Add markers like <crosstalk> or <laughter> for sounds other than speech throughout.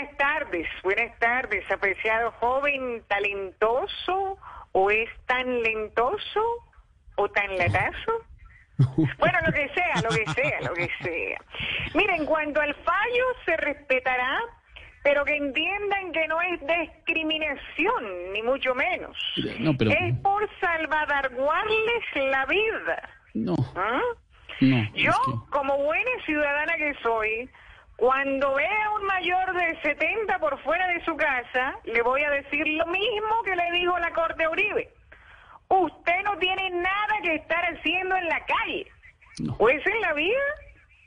buenas tardes, buenas tardes, apreciado joven talentoso, o es tan lentoso, o tan latazo. <laughs> Bueno, lo que sea, lo que sea, lo que sea. Miren, cuanto al fallo se respetará, pero que entiendan que no es discriminación, ni mucho menos. No, pero... Es por salvaguardarles la vida. No, ¿Ah? no. Yo, es que- como buena ciudadana que soy, cuando vea a un mayor de 70 por fuera de su casa, le voy a decir lo mismo que le dijo la Corte Uribe. Usted no tiene nada que estar haciendo en la calle. No. ¿O es en la vida?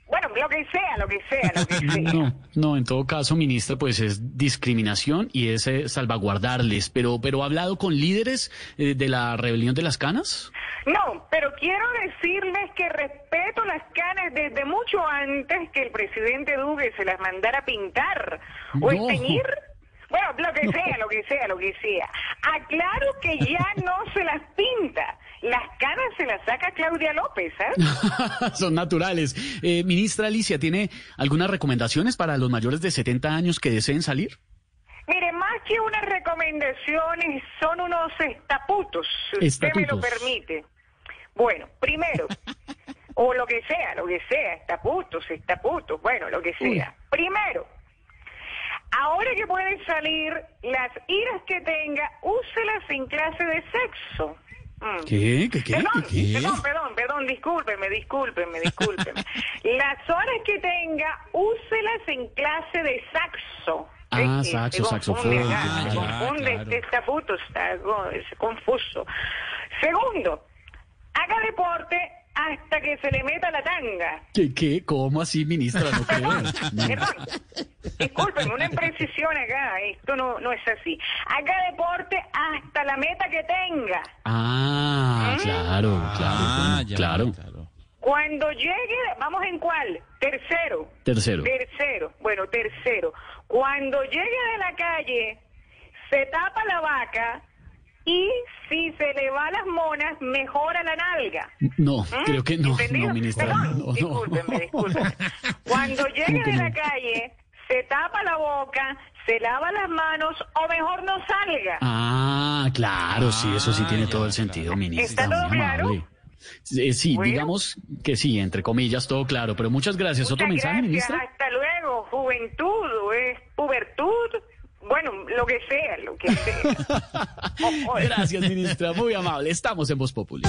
Bueno, lo que sea, lo que sea, lo que <laughs> sea. No, no, en todo caso, ministra, pues es discriminación y es eh, salvaguardarles. Pero, pero ha hablado con líderes eh, de la rebelión de las canas. No, pero quiero decirles que respeto las canas desde mucho antes que el presidente Duque se las mandara pintar o No. teñir. Bueno, lo que sea, lo que sea, lo que sea. Aclaro que ya <laughs> no se las pinta. Las canas se las saca Claudia López, ¿ah? <laughs> Son naturales. Eh, ministra Alicia, ¿tiene algunas recomendaciones para los mayores de 70 años que deseen salir? Mire, más que unas recomendaciones, son unos estaputos, si usted me lo permite. Bueno, primero, <laughs> o lo que sea, lo que sea, estaputos, estaputos, bueno, lo que Uy. sea. Primero, ahora que pueden salir, las iras que tenga, úselas en clase de sexo. Mm. ¿Qué? ¿Qué? ¿Qué? Perdón, ¿Qué? perdón, perdón, perdón, discúlpeme, discúlpeme, discúlpeme. <laughs> Las horas que tenga, úselas en clase de saxo. Ah, saxo, se saxofón, se claro. confunde, claro. este está es confuso. Segundo, haga deporte hasta que se le meta la tanga. ¿Qué? ¿Qué? ¿Cómo así, ministra? No creo. <laughs> Perdón, discúlpeme, una imprecisión acá, esto no, no es así. Haga deporte hasta la meta que tenga. Ah, claro, claro, Ah, bueno, ya, claro. Mm. Cuando llegue, vamos en cuál? Tercero. Tercero. Tercero. Bueno, tercero. Cuando llegue de la calle, se tapa la vaca y si se le va las monas, mejora la nalga. No, ¿Mm? creo que no, no, ministra. Perdón, No, no. discúlpeme, discúlpeme. <laughs> Cuando llegue ¿Cómo que de la calle, se tapa la boca, se lava las manos o mejor no salga. Ah, claro, sí, eso sí Ah, tiene ya, todo el claro. sentido, ministra. ¿Está todo claro? amable. Eh, sí, Bueno. digamos que sí, entre comillas, todo claro, pero muchas gracias. ¿Otro Muchas mensaje, gracias, ministra? Hasta luego, juventud, es pubertud, lo que sea, lo que sea. <laughs> Gracias, ministra, muy amable. Estamos en Voz Populi.